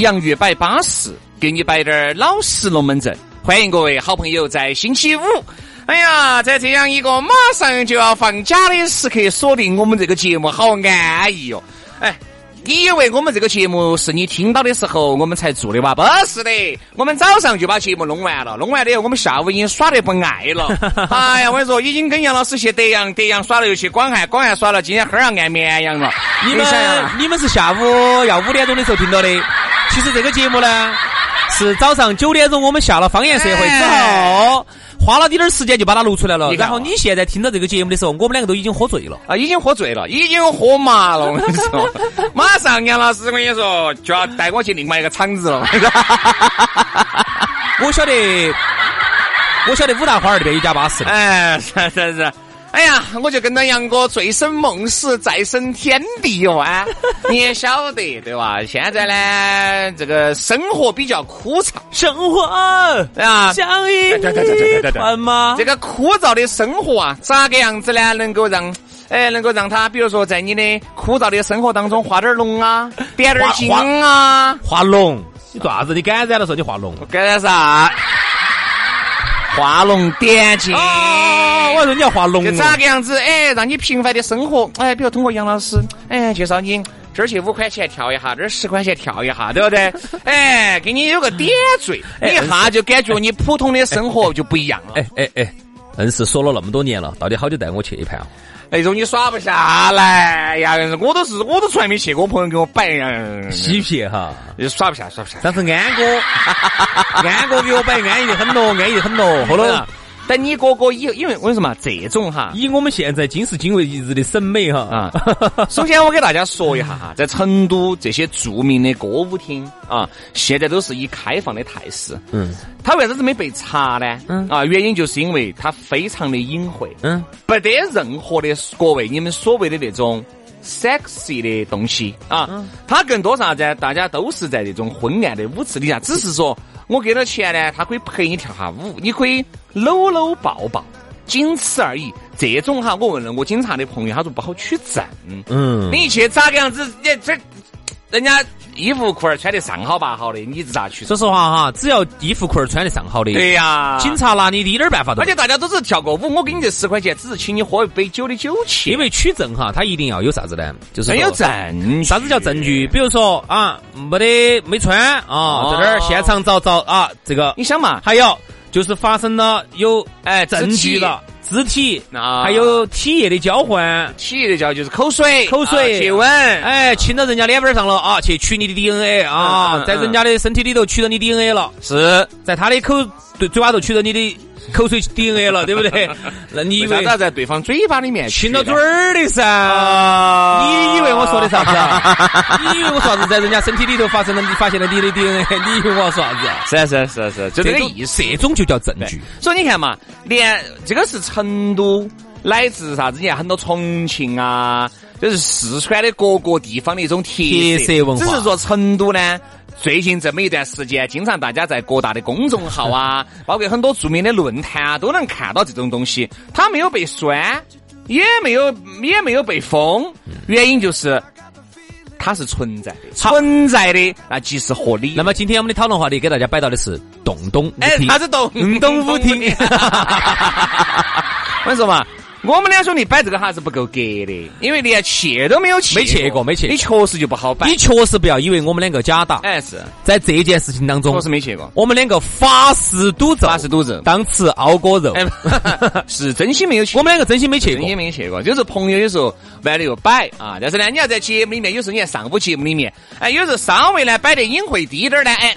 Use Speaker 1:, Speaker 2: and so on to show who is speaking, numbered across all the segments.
Speaker 1: 洋芋摆巴适，给你摆点儿老实龙门阵。欢迎各位好朋友在星期五，哎呀，在这样一个马上就要放假的时刻，锁定我们这个节目，好安逸哟。哎，你以为我们这个节目是你听到的时候我们才做的吧？不是的，我们早上就把节目弄完了，弄完了以后，我们下午已经耍得不爱了。哎呀，我跟你说，已经跟杨老师去德阳，德阳耍了又去广汉，广汉耍了，今天哈儿要按绵阳了。
Speaker 2: 你们你们是下午要五点钟的时候听到的。其实这个节目呢，是早上九点钟我们下了方言社会之后，花了点点时间就把它录出来了。然后你现在听到这个节目的时候，我们两个都已经喝醉了
Speaker 1: 啊，已经喝醉了，已经喝麻了。我跟你说，马上杨老师，我跟你说就要带我去另外一个场子了。
Speaker 2: 我晓得，我晓得五大花儿那边有家巴士。
Speaker 1: 哎，是是是。哎呀，我就跟着杨哥醉生梦死，再生天地哟啊！你也晓得对吧？现在呢，这个生活比较枯燥，
Speaker 2: 生活啊，像一团吗？
Speaker 1: 这个枯燥的生活啊，咋个样子呢？能够让哎，能够让他，比如说在你的枯燥的生活当中画点龙啊，点点金啊，
Speaker 2: 画龙？你做啥子？你感染了说你画龙？
Speaker 1: 感染啥？画龙点睛。
Speaker 2: 哦我说你要画龙，
Speaker 1: 就咋个样子？哎，让你平凡的生活，哎，比如通过杨老师，哎，介绍你这儿去五块钱跳一下，这儿十块钱跳一下，对不对？哎，给你有个点缀，你一下就感觉你普通的生活就不一样了。
Speaker 2: 哎哎哎，硬是说了那么多年了，到底好久带我去一盘？
Speaker 1: 那种你耍不下来呀！我都是，我都从来没去过，我朋友给我摆呀，
Speaker 2: 嬉皮哈，
Speaker 1: 耍不下，耍不下。
Speaker 2: 上次安哥，安哥给我摆，安逸的很咯，安逸的很咯，后来。
Speaker 1: 等你哥哥以，因为我跟你说嘛，这种哈，
Speaker 2: 以我们现在今时今为一日的审美哈。啊，
Speaker 1: 首先我给大家说一下哈，在成都这些著名的歌舞厅啊，现在都是以开放的态势。嗯，它为啥子没被查呢？嗯。啊，原因就是因为它非常的隐晦。嗯，不得任何的各位你们所谓的那种 sexy 的东西啊，它更多啥子？大家都是在这种昏暗的舞池底下，只是说。我给了钱呢，他可以陪你跳下舞，你可以搂搂抱抱，仅此而已。这种哈，我问了我警察的朋友，他说不好取证。嗯，你去咋个样子？你这人家。衣服裤儿穿得上好八好的，你是咋去？
Speaker 2: 说实话哈，只要衣服裤儿穿得上好的，
Speaker 1: 对呀，
Speaker 2: 警察拿你一点办法都。
Speaker 1: 而且大家都是跳个舞，我给你这十块钱，只是请你喝一杯酒的酒钱。
Speaker 2: 因为取证哈，他一定要有啥子呢？就是没
Speaker 1: 有证。
Speaker 2: 啥子叫证据？比如说啊，没得没穿啊，在这儿现场找找啊，这个
Speaker 1: 你想嘛？
Speaker 2: 还有就是发生了有哎证据了。肢体，还有体液的交换，
Speaker 1: 体液的交就是口水，
Speaker 2: 口水。
Speaker 1: 接吻，
Speaker 2: 哎，亲到人家脸板上了啊，去取你的 DNA 啊，在人家的身体里头取到你 DNA 了，
Speaker 1: 是。
Speaker 2: 在他的口对嘴巴头取到你的。口水 DNA 了，对不对？那你以为
Speaker 1: 啥在对方嘴巴里面
Speaker 2: 亲到嘴儿的噻？你以为我说的啥子？你以为我说啥子？在人家身体里头发生了，你发现了你的 DNA，你以为我要说啥子？
Speaker 1: 是啊是啊是啊是，就这个意思。
Speaker 2: 这种就叫证据。
Speaker 1: 所以你看嘛，连这个是成都，乃至啥子？你看很多重庆啊，就是四川的各个地方的一种特
Speaker 2: 色文
Speaker 1: 化。只是说成都呢。最近这么一段时间，经常大家在各大的公众号啊，包括很多著名的论坛啊，都能看到这种东西。它没有被酸，也没有也没有被封，原因就是。它是存在的，存在的那即是合理。
Speaker 2: 那么今天我们的讨论话题给大家摆到的是洞洞舞厅，
Speaker 1: 啥子洞
Speaker 2: 洞舞厅？
Speaker 1: 我跟你说嘛。我们两兄弟摆这个还是不够格的，因为连去都没有去，
Speaker 2: 没去过，没去。
Speaker 1: 你确实就不好摆。
Speaker 2: 你确实不要以为我们两个假打。
Speaker 1: 哎，是
Speaker 2: 在这件事情当中，
Speaker 1: 确实没去过。
Speaker 2: 我们两个发誓赌咒，
Speaker 1: 发誓赌咒，
Speaker 2: 当吃熬锅肉。
Speaker 1: 是真心没有去。
Speaker 2: 我们两个真心没去过，
Speaker 1: 也没有去过。就是朋友有时候玩的又摆啊，但是呢，你要在节目里面，有时候你看上午节目里面，哎，有时候稍微呢摆的隐晦低点儿呢，哎，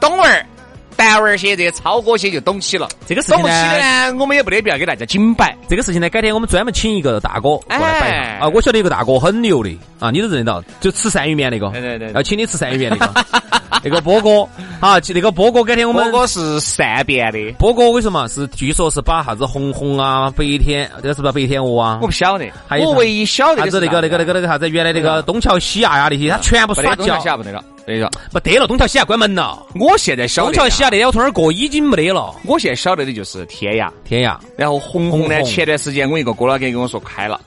Speaker 1: 懂儿。单玩些，这些超哥些就懂起了。
Speaker 2: 这个事情
Speaker 1: 呢，我们也不得必要给大家紧摆。
Speaker 2: 这个事情呢，改天我们专门请一个大哥过来摆啊。我晓得一个大哥很牛的啊，你都认得到，就吃鳝鱼面那个。
Speaker 1: 对对对。
Speaker 2: 要请你吃鳝鱼面那个，那个波哥啊，那个波哥改天我们。
Speaker 1: 波哥是善变的。
Speaker 2: 波哥为什么？是据说是把啥子红红啊、白天，这个是不是白天鹅啊？
Speaker 1: 我不晓得。我唯一晓得
Speaker 2: 啥子那个那个那个那个啥子，原来那个东桥西亚呀那些，他全部耍
Speaker 1: 脚。不得了。对个，
Speaker 2: 不得了，东桥西亚关门了。
Speaker 1: 我现在晓
Speaker 2: 得东桥西亚那条从那儿过已经没得了。
Speaker 1: 我现在晓得的就是天涯，
Speaker 2: 天涯。
Speaker 1: 然后红红呢，前段时间我一个哥老倌跟我说开了。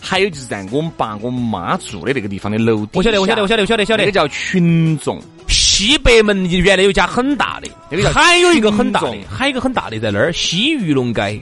Speaker 1: 还有就是在我们爸我妈住的那个地方的楼底
Speaker 2: 我晓得，我晓得，我晓得，我晓得，晓得。
Speaker 1: 那个叫群众
Speaker 2: 西北门原来有家很大的，那个还有一个很大的，还有一个很大的在那儿西玉龙街。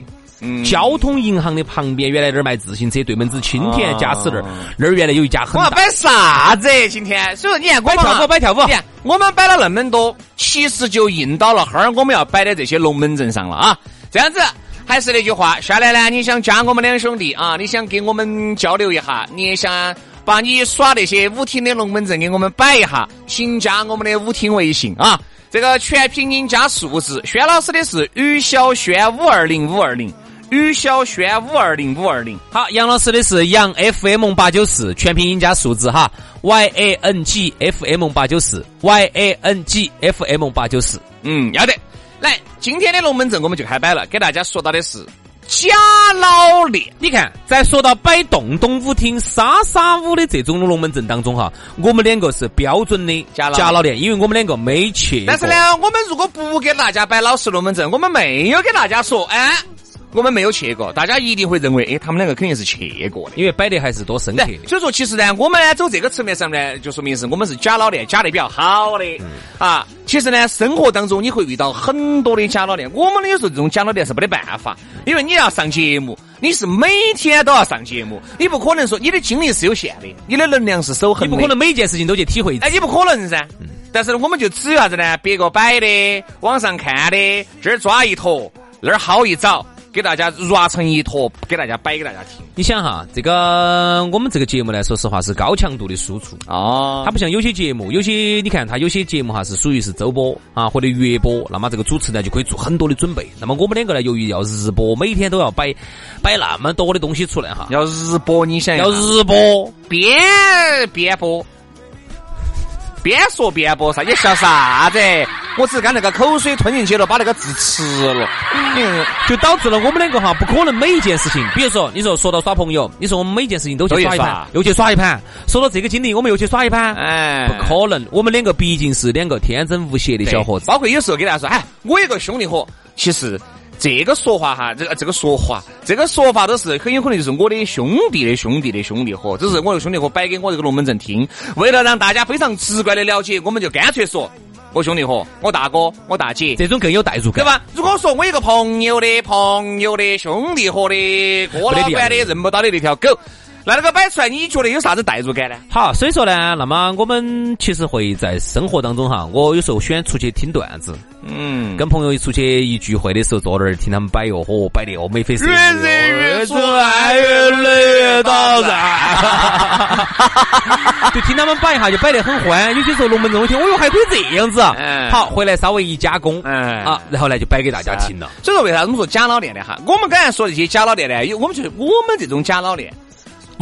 Speaker 2: 交通银行的旁边，原来那儿卖自行车，对门子青田家私那儿，那儿原来有一家很大。
Speaker 1: 我要摆啥子？今天，所以说你看，
Speaker 2: 摆跳舞，摆跳舞。
Speaker 1: 你看，我们摆了那么多，其实就印到了哈儿我们要摆的这些龙门阵上了啊。这样子，还是那句话，下来呢，你想加我们两兄弟啊，你想跟我们交流一下，你也想把你耍那些舞厅的龙门阵给我们摆一下，请加我们的舞厅微信啊。这个全拼音加数字，轩老师的是于小轩五二零五二零。于小轩五二零五二零，
Speaker 2: 好，杨老师的是杨 FM 八九四，全拼音加数字哈，Y A N G F M 八九四，Y A N G F M 八九四，
Speaker 1: 嗯，要得。来，今天的龙门阵我们就开摆了，给大家说到的是假老练。
Speaker 2: 你看，在说到摆洞洞舞厅、沙沙舞的这种龙门阵当中哈，我们两个是标准的假假老练，因为我们两个没去。
Speaker 1: 但是呢，我们如果不给大家摆老实龙门阵，我们没有给大家说，哎。我们没有去过，大家一定会认为，哎，他们两个肯定是去过的，
Speaker 2: 因为摆的还是多深刻。
Speaker 1: 所以说，其实呢，我们呢走这个层面上呢，就说明是我们是假老练，假的比较好的啊。其实呢，生活当中你会遇到很多的假老练，我们有时候这种假老练是没得办法，因为你要上节目，你是每天都要上节目，你不可能说你的精力是有限的，你的能量是守恒，
Speaker 2: 你不可能每件事情都去体会。
Speaker 1: 哎，你不可能噻。但是呢，我们就只有啥子呢？别个摆的，网上看的，这儿抓一坨，那儿薅一枣。给大家揉成一坨，给大家摆给大家听。
Speaker 2: 你想哈，这个我们这个节目呢，说实话是高强度的输出
Speaker 1: 哦。
Speaker 2: 它不像有些节目，有些你看它有些节目哈是属于是周播啊或者月播，那么这个主持呢就可以做很多的准备。那么我们两个呢，由于要日播，每天都要摆摆那么多的东西出来哈。
Speaker 1: 要日播，你想
Speaker 2: 要日播
Speaker 1: 边边播。边说边播啥？你笑啥子？我只是刚那个口水吞进去了，把那个字吃了，
Speaker 2: 就导致了我们两个哈不可能每一件事情。比如说，你说说到耍朋友，你说我们每件事情都去耍一盘，又去耍一盘。说到这个经历，我们又去耍一盘，
Speaker 1: 哎，
Speaker 2: 不可能。我们两个毕竟是两个天真无邪的小伙子。
Speaker 1: 包括有时候给大家说，哎，我有个兄弟伙，其实。这个说话哈，这个这个说话，这个说法都是很有可能就是我的兄弟的兄弟的兄弟伙，只是我的兄弟伙摆给我这个龙门阵听。为了让大家非常直观的了解，我们就干脆说我兄弟伙，我大哥，我大姐，
Speaker 2: 这种更有代入感，
Speaker 1: 对吧？如果说我一个朋友的朋友的兄弟伙的哥老倌的认不到的那条狗。那那个摆出来，你觉得有啥子代入感呢？
Speaker 2: 好，所以说呢，那么我们其实会在生活当中哈，我有时候喜欢出去听段子，
Speaker 1: 嗯，
Speaker 2: 跟朋友一出去一聚会的时候，坐那儿听他们摆哟，嚯，摆的哦，眉飞色舞，
Speaker 1: 越热越帅，越累越到站，
Speaker 2: 就听他们摆一下，就摆得很欢。有些时候龙门阵我听，哦哟，还可以这样子，好，回来稍微一加工，
Speaker 1: 嗯，
Speaker 2: 啊，然后呢就摆给大家听了。
Speaker 1: 所以说为啥我们说假老练的？哈？我们刚才说这些假老练呢，有我们觉得我们这种假老练。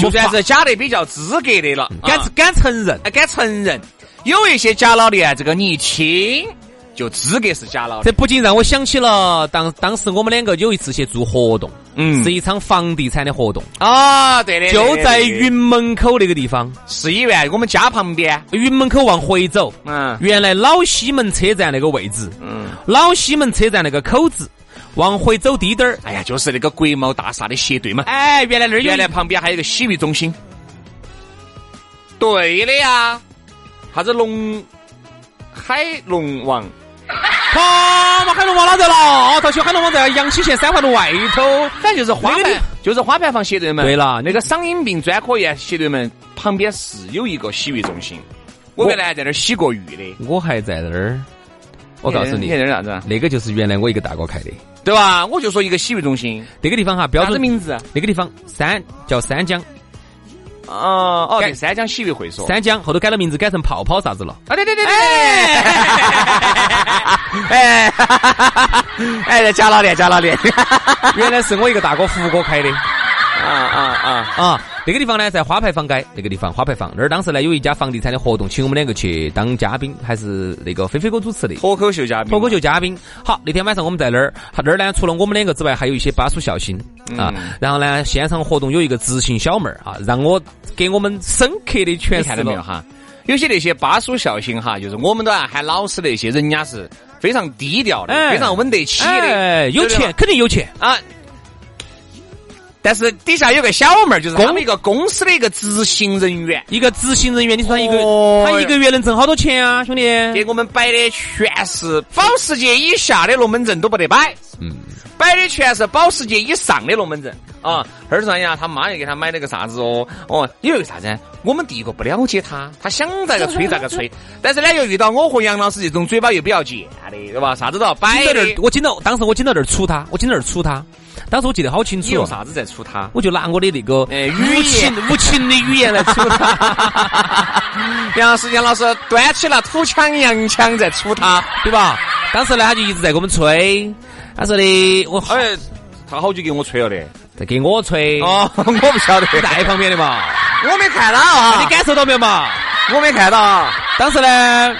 Speaker 1: 就算是假的比较资格的了，
Speaker 2: 敢敢承认，
Speaker 1: 敢承认。有一些假老的啊，这个你一听就资格是假老。
Speaker 2: 这不禁让我想起了当当时我们两个有一次去做活动，
Speaker 1: 嗯，
Speaker 2: 是一场房地产的活动
Speaker 1: 啊，对的，
Speaker 2: 就在云门口那个地方，
Speaker 1: 市医院我们家旁边，
Speaker 2: 云门口往回走，
Speaker 1: 嗯，
Speaker 2: 原来老西门车站那个位置，
Speaker 1: 嗯，
Speaker 2: 老西门车站那个口子。往回走低点儿，
Speaker 1: 哎呀，就是那个国贸大厦的斜对门。
Speaker 2: 哎，原来那儿
Speaker 1: 原来旁边还有个洗浴中心。对的呀，啥子龙海龙王？
Speaker 2: 好嘛，海龙王哪在了？他去海龙王在阳西县三环路外头，
Speaker 1: 反正就是花牌，就是花牌坊斜对门。
Speaker 2: 对了，
Speaker 1: 那个嗓音病专科医院斜对门旁边是有一个洗浴中心，我原来在那儿洗过浴的。
Speaker 2: 我还在那儿。我告诉你，
Speaker 1: 你在那儿啥子？
Speaker 2: 那个就是原来我一个大哥开的，
Speaker 1: 对吧？我就说一个洗浴中心，
Speaker 2: 那个地方哈，标准
Speaker 1: 名字。
Speaker 2: 那个地方三叫三江。
Speaker 1: 哦哦，对，三江洗浴会所。
Speaker 2: 三江后头改了名字，改成泡泡啥子了？
Speaker 1: 啊，对对对对。哎，哎，贾老脸，贾老脸，
Speaker 2: 原来是我一个大哥胡哥开的。
Speaker 1: 啊啊啊
Speaker 2: 啊！那个地方呢，在花牌坊街那个地方，花牌坊那儿当时呢有一家房地产的活动，请我们两个去当嘉宾，还是那个菲菲哥主持的
Speaker 1: 脱口秀嘉宾。
Speaker 2: 脱口秀嘉宾。好，那天晚上我们在那儿，那儿呢除了我们两个之外，还有一些巴蜀孝星啊。然后呢，现场活动有一个执行小妹儿啊，让我给我们深刻的诠释
Speaker 1: 看到没有哈？有些那些巴蜀孝星哈，就是我们都要喊老师那些，人家是非常低调的，非常稳得起的，
Speaker 2: 有钱肯定有钱啊。
Speaker 1: 但是底下有个小妹儿，就是他们一个公司的一个执行人员，
Speaker 2: 一个执行人员，你说他一个他一个月能挣好多钱啊，兄弟？
Speaker 1: 给我们摆的全是保时捷以下的龙门阵都不得摆，嗯，摆的全是保时捷以上的龙门阵啊。二十呀，他妈又给他买了个啥子哦？哦，因为啥子？我们第一个不了解他，他想咋个吹咋个吹，但是呢又遇到我和杨老师这种嘴巴又比较贱的，对吧？啥子都要摆。
Speaker 2: 到那儿，我紧到当时我紧到这儿杵他，我紧到这儿杵他。当时我记得好清楚，
Speaker 1: 用啥子在杵他？
Speaker 2: 我就拿我的那个无情无情的语言来杵他。
Speaker 1: 杨老师，杨老师端起了土枪洋枪在杵他，
Speaker 2: 对吧？当时呢，他就一直在给我们吹。他说的，我
Speaker 1: 哎，他好久给我吹了的，
Speaker 2: 在给我吹。
Speaker 1: 哦，我不晓得，
Speaker 2: 在旁边的嘛，
Speaker 1: 我没看到啊。
Speaker 2: 你感受到没有嘛？
Speaker 1: 我没看到。啊。
Speaker 2: 当时呢。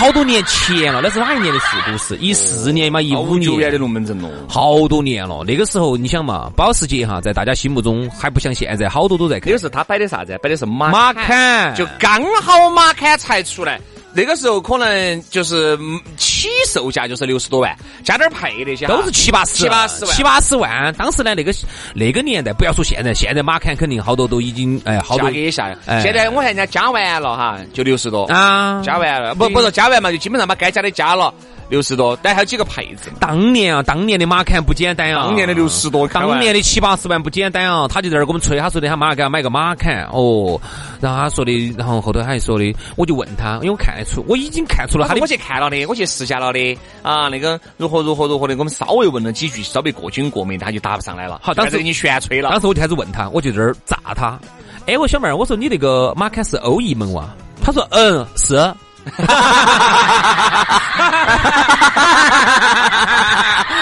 Speaker 2: 好多年前了，那是哪一年的事？不是一四年嘛，一五年
Speaker 1: 的龙门阵了，
Speaker 2: 好多年了。那个时候你想嘛，保时捷哈，在大家心目中还不像现在，好多都在开。
Speaker 1: 那个是他摆的啥子？摆的是马
Speaker 2: 马坎，
Speaker 1: 就刚好马坎才出来。那个时候可能就是起售价就是六十多万，加点配那些
Speaker 2: 都是七八十、
Speaker 1: 七八十万、
Speaker 2: 七八十万。当时呢，那个那个年代，不要说现在，现在马坎肯定好多都已经哎，好多
Speaker 1: 价格也下。现在我看人家加完了哈，就六十多啊，加完了不不是加完嘛，就基本上把该加的加了。六十多，但还有几个配置。
Speaker 2: 当年啊，当年的马坎不简单啊，
Speaker 1: 当年的六十多，
Speaker 2: 当年的七八十万不简单啊。他就在那儿给我们吹，他说的他妈给他买个马坎哦，然后他说的，然后后头他还说的，我就问他，因为我看得出，我已经看出了他的，
Speaker 1: 我去看了的，我去试下了的啊，那个如何如何如何的，我们稍微问了几句，稍微过紧过美，他就答不上来了。
Speaker 2: 好，当时
Speaker 1: 给你悬吹了。
Speaker 2: 当时我就开始问他，我就在这儿炸他。哎，我小妹儿，我说你那个马坎是欧翼门哇？他说嗯是。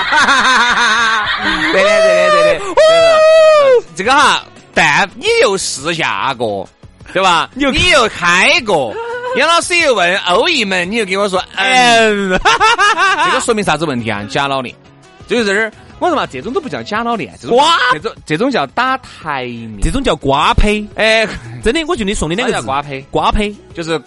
Speaker 2: 哈哈
Speaker 1: 对的，对的，对的。这个哈，但你又试驾过，对吧？你又开过，杨老师又问欧一门，你又给我说，嗯，这个说明啥子问题啊？假老练，就是这儿，我说嘛，这种都不叫假老练，这种这种这种叫打台面，
Speaker 2: 这种叫瓜胚。
Speaker 1: 哎，
Speaker 2: 真的，我觉得你送的两个
Speaker 1: 叫瓜胚，
Speaker 2: 瓜胚
Speaker 1: 就是。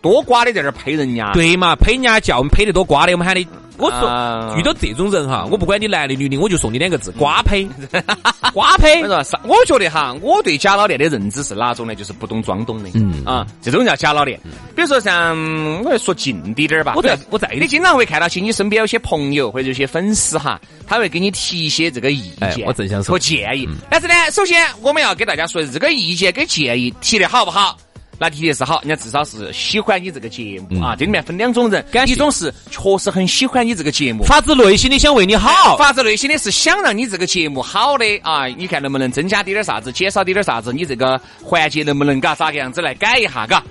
Speaker 1: 多瓜的在这儿呸人家，
Speaker 2: 对嘛？呸人家叫我们呸得多瓜的，我们喊你。我说遇到这种人哈，我不管你男的女的，我就送你两个字：瓜呸。瓜呸。
Speaker 1: 我说，我觉得哈，我对假老练的认知是哪种呢？就是不懂装懂的。嗯啊，这种叫假老练。比如说像，我说近滴点儿吧。
Speaker 2: 我在我在，
Speaker 1: 你经常会看到些你身边有些朋友或者有些粉丝哈，他会给你提一些这个意见，
Speaker 2: 我正想说
Speaker 1: 和建议。但是呢，首先我们要给大家说，这个意见跟建议提的好不好？那提的是好，人家至少是喜欢你这个节目啊。这里面分两种人，一种是确实很喜欢你这个节目，
Speaker 2: 发自内心的想为你好，
Speaker 1: 发自内心的是想让你这个节目好的啊。你看能不能增加点点啥子，减少点点啥子，你这个环节能不能嘎咋个样子来改一下嘎？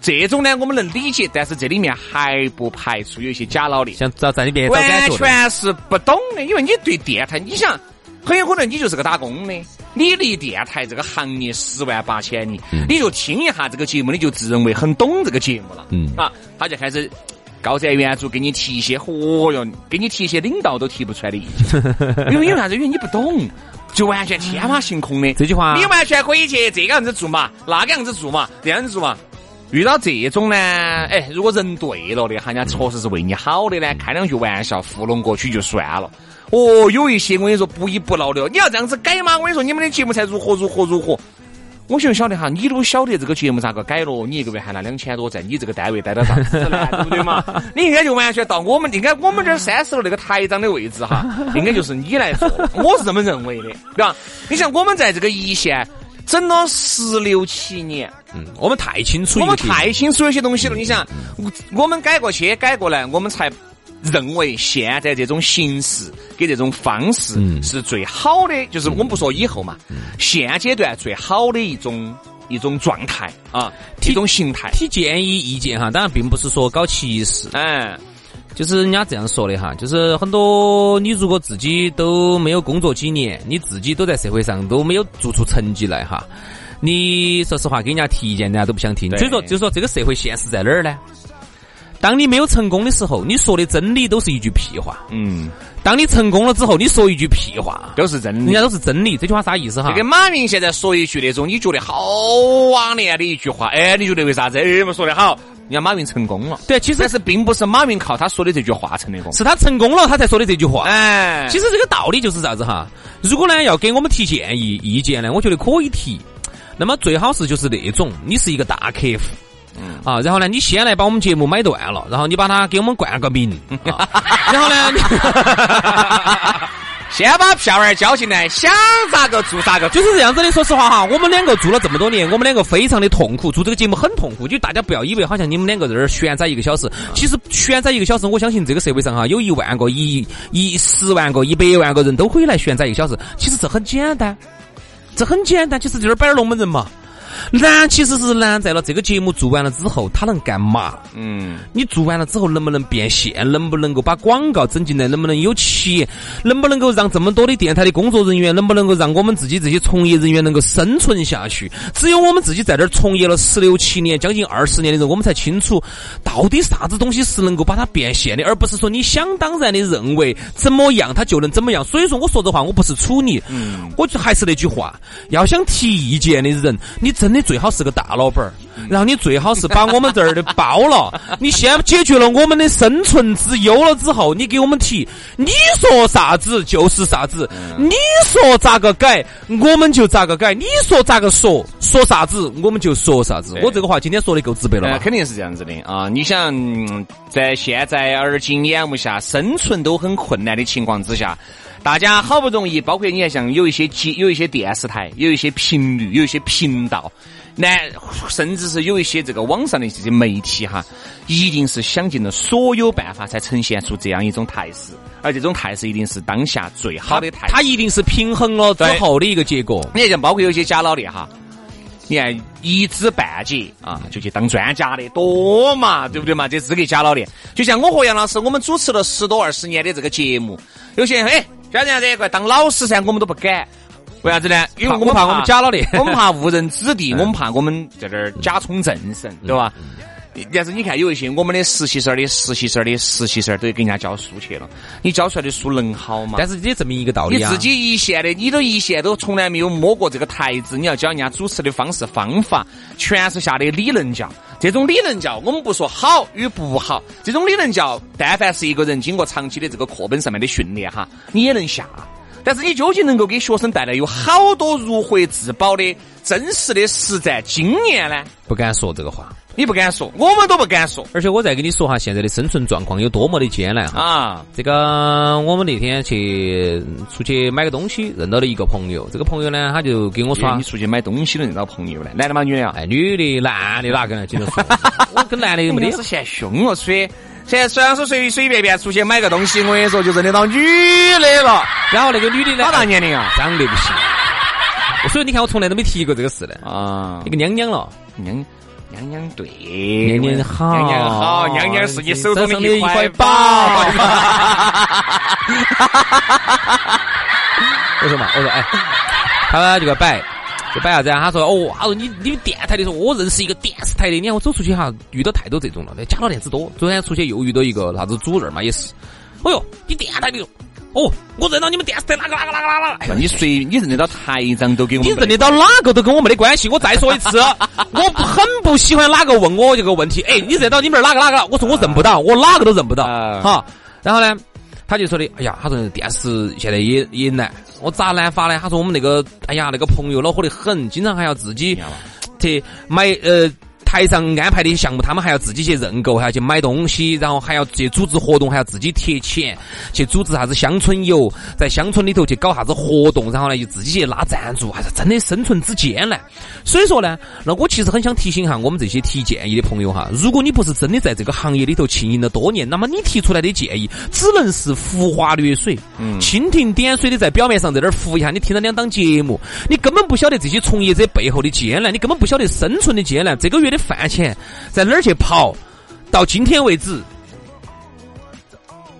Speaker 1: 这种呢我们能理解，但是这里面还不排除有一些假老的，
Speaker 2: 像在在里边
Speaker 1: 完全是不懂的，因为你对电台，你想。很有可能你就是个打工的，你离电台这个行业十万八千里，你就听一下这个节目，你就自认为很懂这个节目了。嗯啊，他就开始高瞻远瞩，给你提一些，嚯哟，给你提一些领导都提不出来的意见。因为因为啥子？因为你不懂，就完全天马行空的
Speaker 2: 这句话，
Speaker 1: 你完全可以去这个样子做嘛，那个样子做嘛，这样子做嘛。遇到这种呢，哎，如果人对了的，人家确实是为你好的呢，开两句玩笑糊弄过去就算了。哦，有一些我跟你说不依不饶的，你要这样子改吗？我跟你说，你们的节目才如何如何如何。我就晓得哈，你都晓得这个节目咋个改了，你一个月还拿两千多，在你这个单位待到啥子呢？对不对嘛？你应该就完全到我们，应该我们这儿三十楼那个台长的位置哈，应该就是你来做，我是这么认为的，对吧？你像我们在这个一线整了十六七年，
Speaker 2: 嗯，我们太清楚，
Speaker 1: 我们太清楚有些东西了。你想，我们改过去改过来，我们才。认为现在这种形式给这种方式是最好的，就是我们不说以后嘛，现阶段最好的一种一种状态啊，一种形态。
Speaker 2: 提建议意见哈，当然并不是说搞歧视，
Speaker 1: 哎，
Speaker 2: 就是人家这样说的哈，就是很多你如果自己都没有工作几年，你自己都在社会上都没有做出成绩来哈，你说实话给人家提意见，人家都不想听。所以说，就是说这个社会现实在哪儿呢？当你没有成功的时候，你说的真理都是一句屁话。
Speaker 1: 嗯，
Speaker 2: 当你成功了之后，你说一句屁话
Speaker 1: 都是真理，
Speaker 2: 人家都是真理。这句话啥意思哈？
Speaker 1: 跟马云现在说一句那种你觉得好网恋的一句话，哎，你觉得为啥子？哎，我说的好，人家马云成功了。
Speaker 2: 对，其实
Speaker 1: 但是并不是马云靠他说的这句话成的功，
Speaker 2: 是他成功了他才说的这句话。
Speaker 1: 哎，
Speaker 2: 其实这个道理就是啥子哈？如果呢要给我们提建议意见呢，我觉得可以提。那么最好是就是那种你是一个大客户。啊，然后呢，你先来把我们节目买断了，然后你把它给我们冠个名，然后呢，
Speaker 1: 先把票儿交进来，想咋个做咋个，
Speaker 2: 就是这样子的。说实话哈，我们两个做了这么多年，我们两个非常的痛苦，做这个节目很痛苦。就大家不要以为好像你们两个在这儿悬在一个小时，其实悬在一个小时，我相信这个社会上哈，有一万个、一一十万个、一百万个人都可以来悬在一个小时。其实这很简单，这很简单，就是这儿摆龙门阵嘛。难其实是难在了这个节目做完了之后，他能干嘛？
Speaker 1: 嗯，
Speaker 2: 你做完了之后能不能变现？能不能够把广告整进来？能不能有钱？能不能够让这么多的电台的工作人员？能不能够让我们自己这些从业人员能够生存下去？只有我们自己在这儿从业了十六七年，将近二十年的人，我们才清楚到底啥子东西是能够把它变现的，而不是说你想当然的认为怎么样它就能怎么样。所以说我说这话我不是处你，
Speaker 1: 嗯，
Speaker 2: 我就还是那句话，要想提意见的人，你真。你最好是个大老板儿，然后你最好是把我们这儿的包了。你先解决了我们的生存之忧了之后，你给我们提，你说啥子就是啥子。你说咋个改，我们就咋个改。你说咋个说，说啥子我们就说啥子。我这个话今天说的够直白了吧？
Speaker 1: 肯定是这样子的啊！你想在现在而今眼目下，生存都很困难的情况之下。大家好不容易，包括你看，像有一些节，有一些电视台，有一些频率，有一些频道，那甚至是有一些这个网上的这些媒体哈，一定是想尽了所有办法才呈现出这样一种态势，而这种态势一定是当下最好的态，
Speaker 2: 它一定是平衡了之后的一个结果。
Speaker 1: 你看，像包括有些假老练哈，你看一知半解啊，就去当专家的多嘛，对不对嘛？这资格假老练，就像我和杨老师，我们主持了十多二十年的这个节目，有些人哎。家人子快当老师噻，我们都不敢，为啥子呢？因为我们
Speaker 2: 怕我们假了的，
Speaker 1: 我们 怕误人子弟，我们怕我们在这儿假充正神，对吧？但是你看，有一些我们的实习生的实习生的实习生都给人家教书去了，你教出来的书能好吗？
Speaker 2: 但是也证明一个道理
Speaker 1: 啊，你自己一线的，你都一线都从来没有摸过这个台子，你要教人家主持的方式方法，全是下的理论教。这种理论教，我们不说好与不好，这种理论教，但凡是一个人经过长期的这个课本上面的训练哈，你也能下。但是你究竟能够给学生带来有好多如获至宝的真实的实战经验呢？
Speaker 2: 不敢说这个话。
Speaker 1: 你不敢说，我们都不敢说。
Speaker 2: 而且我再跟你说哈，现在的生存状况有多么的艰难
Speaker 1: 啊！
Speaker 2: 这个我们那天去出去买个东西，认到了一个朋友。这个朋友呢，他就跟我说：“
Speaker 1: 你出去买东西都认到朋友呢？男的吗？女的？
Speaker 2: 哎，女的，男的哪个呢？接着说，我跟男的没得。
Speaker 1: 是嫌凶哦，吹！现在虽然说随随便便出去买个东西，我跟你说就认得到女的了。
Speaker 2: 然后那个女的呢？
Speaker 1: 好大年龄啊？
Speaker 2: 长得不行。所以你看，我从来都没提过这个事的
Speaker 1: 啊。
Speaker 2: 一个娘娘了，
Speaker 1: 娘。娘娘对，
Speaker 2: 娘娘好，
Speaker 1: 娘娘好，娘娘是你手中的
Speaker 2: 一块宝。我说嘛，我说哎，他这个摆，摆啥子啊？他说哦，他说你你们电台的说，我认识一个电视台的。你看我走出去哈，遇到太多这种了，那假老电子多。昨天出去又遇到一个啥子主任嘛，也是。哦哟，你电台的。哦，我认到你们电视台哪个哪个哪个哪个？
Speaker 1: 你随你认得到台长都给我们，
Speaker 2: 你认得到哪个都跟我没得关系。我再说一次，我很不喜欢哪个问我这个问题。哎，你认到你们哪个哪个？我说我认不到，我哪个都认不到。哈，然后呢，他就说的，哎呀，他说电视现在也也难，我咋难法呢？他说我们那个，哎呀，那个朋友恼火得很，经常还要自己去买呃。台上安排的一些项目，他们还要自己去认购，还要去买东西，然后还要去组织活动，还要自己贴钱去组织啥子乡村游，在乡村里头去搞啥子活动，然后呢就自己去拉赞助，还是真的生存之艰难。所以说呢，那我其实很想提醒一下我们这些提建议的朋友哈，如果你不是真的在这个行业里头经营了多年，那么你提出来的建议只能是浮华掠水，嗯，蜻蜓点水的在表面上在那儿浮一下，你听了两档节目，你根本不晓得这些从业者背后的艰难，你根本不晓得生存的艰难，这个月的。饭钱在哪儿去跑？到今天为止，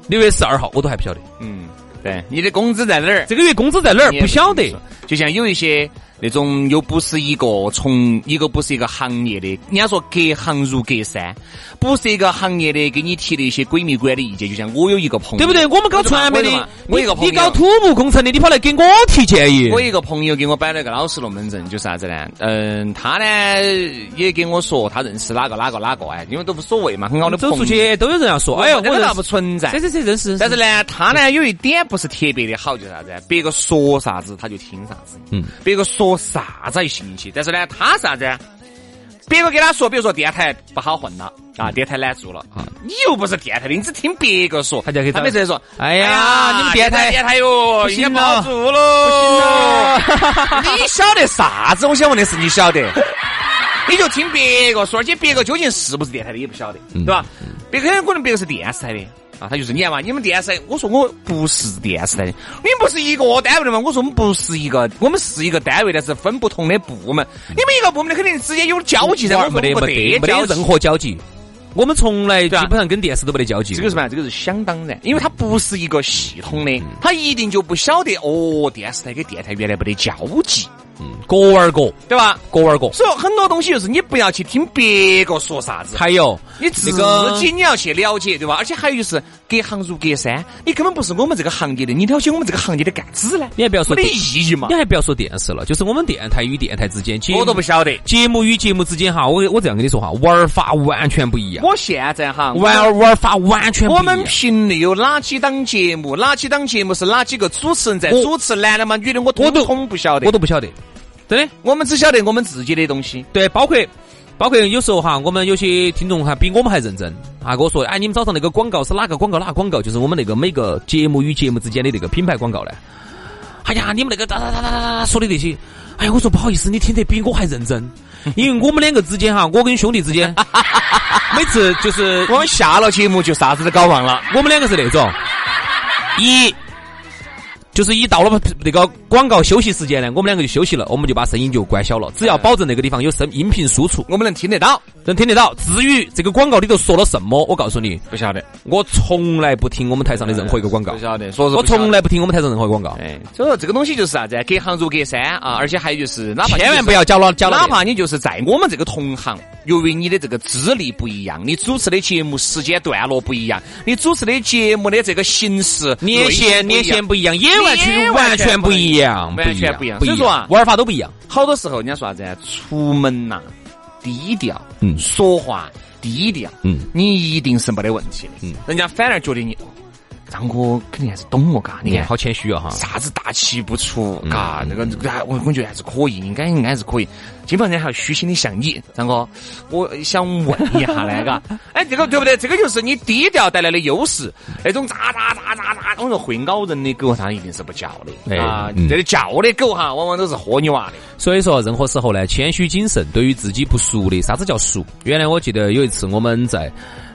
Speaker 2: 六月十二号我都还不晓得。
Speaker 1: 嗯，对，你的工资在哪儿？
Speaker 2: 这个月工资在哪儿？不晓得。
Speaker 1: 就像有一些。那种又不是一个从一个不是一个行业的，人家说隔行如隔山，不是一个行业的，给你提的一些鬼迷鬼的意见。就像我有一个朋友，
Speaker 2: 对不对？我们搞传媒的，
Speaker 1: 我一个朋友，
Speaker 2: 你搞土木工程的，你跑来给我提建议。
Speaker 1: 我一个朋友给我摆了个老实龙门阵，就是啥子呢？嗯，他呢也给我说他认识哪个哪个哪个哎，因为都无所谓嘛，很好的
Speaker 2: 走出去都有人要说，哎呀，我
Speaker 1: 那不存在。
Speaker 2: 这这这认识。
Speaker 1: 但是呢，他呢有一点不是特别的好，就是啥子？别个说啥子他就听啥子。嗯。别个说啥子？兴趣，但是呢，他啥子？别个给他说，比如说电台不好混了啊，电台难做了啊，你又不是电台的，你只听别个说，
Speaker 2: 他就给
Speaker 1: 他每次说，
Speaker 2: 哎呀，你们电台
Speaker 1: 电台哟，
Speaker 2: 不行
Speaker 1: 不好做
Speaker 2: 了，不行
Speaker 1: 了，你晓得啥子？我想问的是，你晓得？你就听别个说，而且别个究竟是不是电台的也不晓得，对吧？别个可能别个是电视台的。啊，他就是你看嘛，你们电视，我说我不是电视台的，你们不是一个单位的嘛？我说我们不是一个，我们是一个单位，但是分不同的部门。你们一个部门的肯定之间有交集噻，我
Speaker 2: 没得没得没得任何交集，我们从来基本上跟电视都没得交集。
Speaker 1: 这个是嘛？这个是想当然，因为它不是一个系统的，他一定就不晓得哦，电视台跟电台原来没得交集。
Speaker 2: 嗯，各玩各，
Speaker 1: 对吧？
Speaker 2: 各玩各。
Speaker 1: 所以很多东西就是你不要去听别个说啥子，
Speaker 2: 还有
Speaker 1: 你自己你要去了解，对吧？而且还有就是隔行如隔山，你根本不是我们这个行业的，你了解我们这个行业的干子呢？
Speaker 2: 你还不要说
Speaker 1: 没意义嘛？
Speaker 2: 你还不要说电视了，就是我们电台与电台之间，
Speaker 1: 我都不晓得
Speaker 2: 节目与节目之间哈，我我这样跟你说哈，玩法完全不一样。
Speaker 1: 我现在哈
Speaker 2: 玩玩法完全不一样。
Speaker 1: 我们频率有哪几档节目？哪几档节目是哪几个主持人在主持？男的吗？女的？我通通不晓得，
Speaker 2: 我都不晓得。真的，
Speaker 1: 我们只晓得我们自己的东西。
Speaker 2: 对，包括包括有时候哈，我们有些听众哈比我们还认真啊，跟我说，哎，你们早上那个广告是哪个广告？哪个广告？就是我们那个每个节目与节目之间的那个品牌广告呢？哎呀，你们那个哒哒哒哒哒哒说的那些，哎呀，我说不好意思，你听得比我还认真，因为我们两个之间哈，我跟兄弟之间，每次就是
Speaker 1: 我们下了节目就啥子都搞忘了，
Speaker 2: 我们两个是那种一。就是一到了那个广告休息时间呢，我们两个就休息了，我们就把声音就关小了，只要保证那个地方有声音频输出，
Speaker 1: 我们能听得到，
Speaker 2: 能听得到。至于这个广告里头说了什么，我告诉你，
Speaker 1: 不晓得。
Speaker 2: 我从来不听我们台上的任何一个广告，
Speaker 1: 不晓得。说
Speaker 2: 我从来不听我们台上任何广告。
Speaker 1: 哎，所以说这个东西就是啥子？隔行如隔山啊！而且还有就是，哪怕
Speaker 2: 千万不要搅了搅了，
Speaker 1: 哪怕你就是在我们这个同行，由于你的这个资历不一样，你主持的节目时间段落不一样，你主持的节目的这个形式
Speaker 2: 年限年限不一样，也完全完全。不一样，
Speaker 1: 完全不一样。
Speaker 2: 所
Speaker 1: 以说啊，
Speaker 2: 玩法都不一样。
Speaker 1: 好多时候，人家说啥子？出门呐，低调，嗯，说话低调，嗯，你一定是没得问题的。嗯，人家反而觉得你。张哥肯定还是懂我嘎，你看
Speaker 2: 好谦虚啊哈，
Speaker 1: 啥子大气不出嘎，那个我我觉得还是可以，应该应该是可以。基本上人还要虚心的向你，张哥，我想问一下那个，哎，这个对不对？这个就是你低调带来的优势。那种喳喳喳喳喳，我说会咬人的狗，它一定是不叫的啊。这叫的狗哈，往往都是喝你娃的。
Speaker 2: 所以说，任何时候呢，谦虚谨慎。对于自己不熟的，啥子叫熟？原来我记得有一次我们在。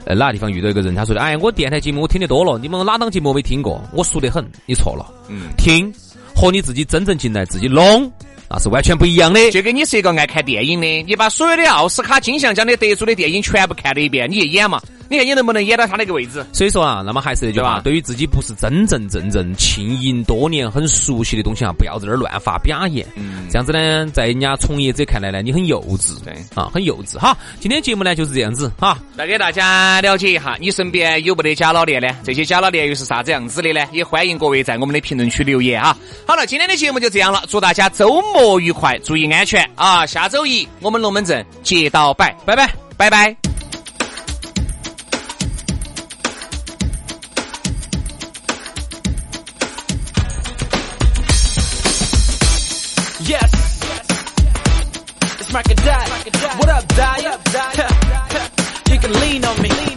Speaker 2: 呃，哪个地方遇到一个人，他说的，哎，我电台节目我听得多了，你们哪档节目没听过？我熟得很，你错了。嗯，听和你自己真正进来自己弄，那是完全不一样的。
Speaker 1: 就跟你是一个爱看电影的，你把所有的奥斯卡金像奖的得主的电影全部看了一遍，你也演嘛？你看你能不能演到他那个位置？
Speaker 2: 所以说啊，那么还是那句话，对于自己不是真正正正经营多年、很熟悉的东西啊，不要在那儿乱发表言。嗯，这样子呢，在人家从业者看来呢，你很幼稚。
Speaker 1: 对，
Speaker 2: 啊，很幼稚哈。今天节目呢就是这样子哈，
Speaker 1: 来给大家了解一下，你身边有没得假老年呢？这些假老年又是啥子样子的呢？也欢迎各位在我们的评论区留言啊。好了，今天的节目就这样了，祝大家周末愉快，注意安全啊！下周一我们龙门阵接到摆，
Speaker 2: 拜拜，
Speaker 1: 拜拜。
Speaker 3: Die. What up, Dyer? you can lean on me,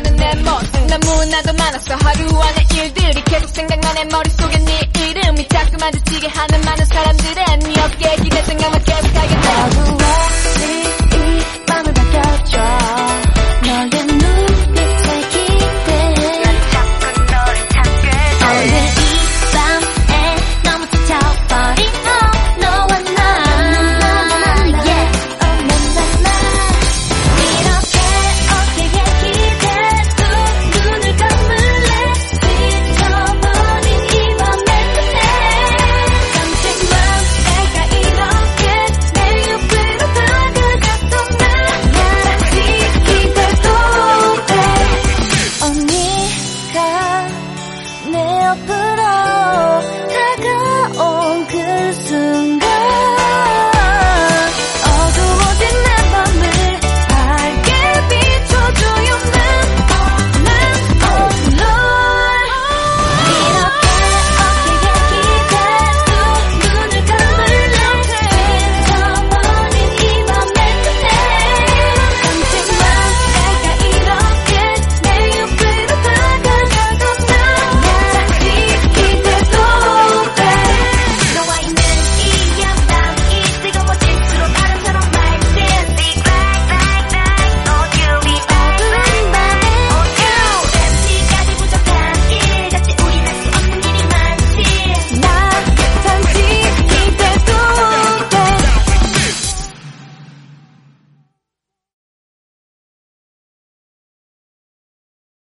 Speaker 4: 사는 내 모습 너무나도 많았어. 하루 안에 일들이 계속 생각나네 머릿속에 네 이름이 자꾸만 지치게 하는 많은 사람들의